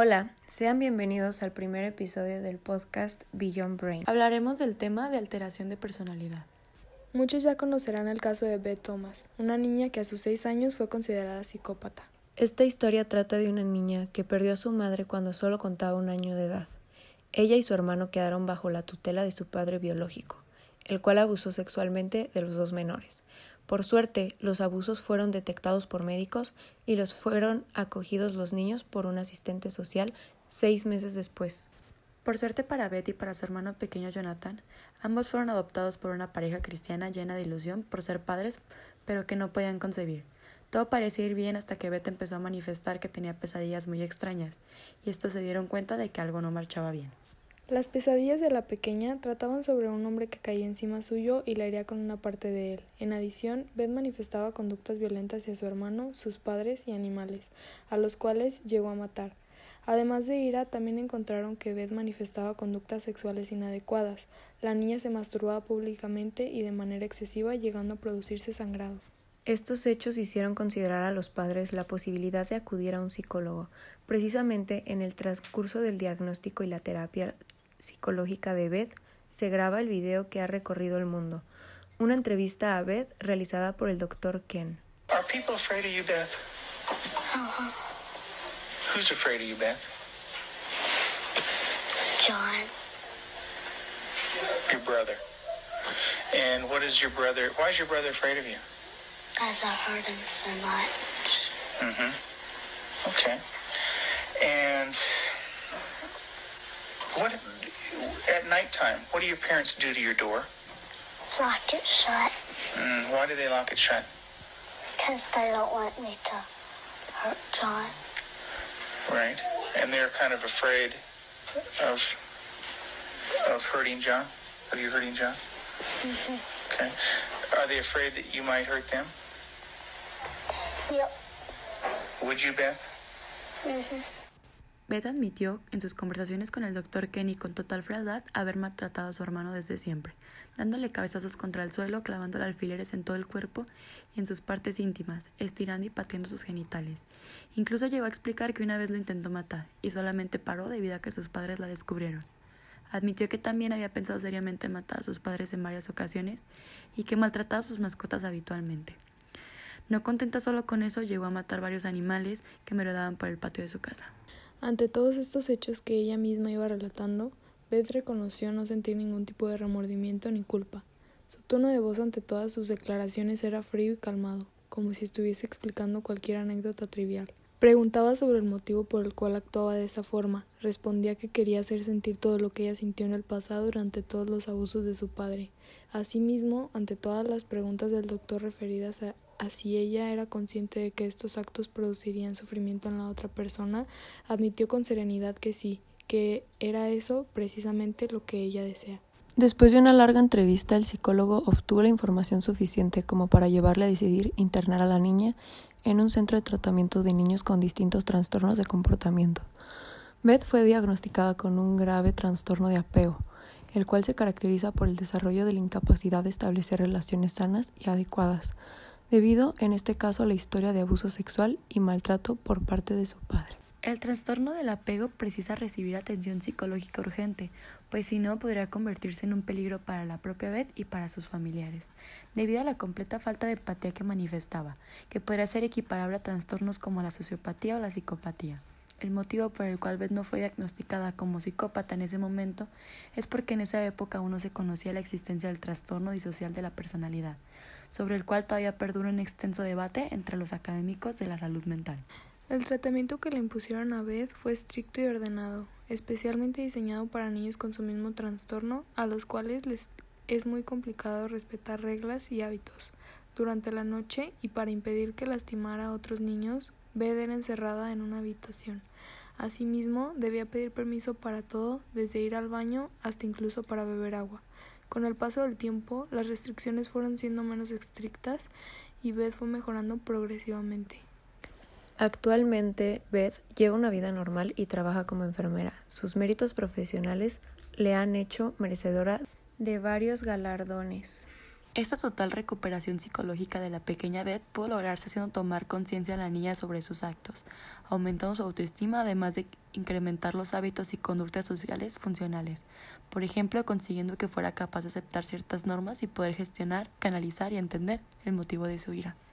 Hola, sean bienvenidos al primer episodio del podcast Beyond Brain. Hablaremos del tema de alteración de personalidad. Muchos ya conocerán el caso de Beth Thomas, una niña que a sus seis años fue considerada psicópata. Esta historia trata de una niña que perdió a su madre cuando solo contaba un año de edad. Ella y su hermano quedaron bajo la tutela de su padre biológico, el cual abusó sexualmente de los dos menores. Por suerte, los abusos fueron detectados por médicos y los fueron acogidos los niños por un asistente social seis meses después. Por suerte para Beth y para su hermano pequeño Jonathan, ambos fueron adoptados por una pareja cristiana llena de ilusión por ser padres, pero que no podían concebir. Todo parecía ir bien hasta que Beth empezó a manifestar que tenía pesadillas muy extrañas, y estos se dieron cuenta de que algo no marchaba bien. Las pesadillas de la pequeña trataban sobre un hombre que caía encima suyo y la hería con una parte de él. En adición, Beth manifestaba conductas violentas hacia su hermano, sus padres y animales, a los cuales llegó a matar. Además de ira, también encontraron que Beth manifestaba conductas sexuales inadecuadas. La niña se masturbaba públicamente y de manera excesiva, llegando a producirse sangrado. Estos hechos hicieron considerar a los padres la posibilidad de acudir a un psicólogo. Precisamente en el transcurso del diagnóstico y la terapia psicológica de Beth, se graba el video que ha recorrido el mundo. Una entrevista a Beth realizada por el Dr. Ken. Are people afraid of you, Beth? Uh-huh. Who's afraid of you, Beth? John. Your brother. And what is your brother? Why is your brother afraid of you? Because I hurt him so much. Mm-hmm. Okay. And what at nighttime? What do your parents do to your door? Lock it shut. Mm, why do they lock it shut? Because they don't want me to hurt John. Right. And they're kind of afraid of of hurting John. Of you hurting John. Mm-hmm. Okay. Are they afraid that you might hurt them? Yep. Would you, Beth? Mm-hmm. Beth admitió en sus conversaciones con el Dr. Kenny con total frialdad haber maltratado a su hermano desde siempre, dándole cabezazos contra el suelo, clavándole alfileres en todo el cuerpo y en sus partes íntimas, estirando y pateando sus genitales. Incluso llegó a explicar que una vez lo intentó matar y solamente paró debido a que sus padres la descubrieron. Admitió que también había pensado seriamente en matar a sus padres en varias ocasiones y que maltrataba a sus mascotas habitualmente. No contenta solo con eso, llegó a matar varios animales que merodaban por el patio de su casa. Ante todos estos hechos que ella misma iba relatando, Beth reconoció no sentir ningún tipo de remordimiento ni culpa. Su tono de voz ante todas sus declaraciones era frío y calmado, como si estuviese explicando cualquier anécdota trivial. Preguntaba sobre el motivo por el cual actuaba de esa forma, respondía que quería hacer sentir todo lo que ella sintió en el pasado durante todos los abusos de su padre. Asimismo, ante todas las preguntas del doctor referidas a, si ella era consciente de que estos actos producirían sufrimiento en la otra persona, admitió con serenidad que sí, que era eso precisamente lo que ella desea. Después de una larga entrevista, el psicólogo obtuvo la información suficiente como para llevarle a decidir internar a la niña en un centro de tratamiento de niños con distintos trastornos de comportamiento. Beth fue diagnosticada con un grave trastorno de apego, el cual se caracteriza por el desarrollo de la incapacidad de establecer relaciones sanas y adecuadas, debido en este caso a la historia de abuso sexual y maltrato por parte de su padre. El trastorno del apego precisa recibir atención psicológica urgente, pues si no podría convertirse en un peligro para la propia Beth y para sus familiares, debido a la completa falta de empatía que manifestaba, que podría ser equiparable a trastornos como la sociopatía o la psicopatía. El motivo por el cual Beth no fue diagnosticada como psicópata en ese momento es porque en esa época aún no se conocía la existencia del trastorno disocial de la personalidad, sobre el cual todavía perdura un extenso debate entre los académicos de la salud mental. El tratamiento que le impusieron a Beth fue estricto y ordenado, especialmente diseñado para niños con su mismo trastorno, a los cuales les es muy complicado respetar reglas y hábitos. Durante la noche, y para impedir que lastimara a otros niños, Beth era encerrada en una habitación. Asimismo, debía pedir permiso para todo, desde ir al baño hasta incluso para beber agua. Con el paso del tiempo, las restricciones fueron siendo menos estrictas y Beth fue mejorando progresivamente. Actualmente, Beth lleva una vida normal y trabaja como enfermera. Sus méritos profesionales le han hecho merecedora de varios galardones. Esta total recuperación psicológica de la pequeña Beth pudo lograrse haciendo tomar conciencia a la niña sobre sus actos, aumentando su autoestima además de incrementar los hábitos y conductas sociales funcionales, por ejemplo consiguiendo que fuera capaz de aceptar ciertas normas y poder gestionar, canalizar y entender el motivo de su ira.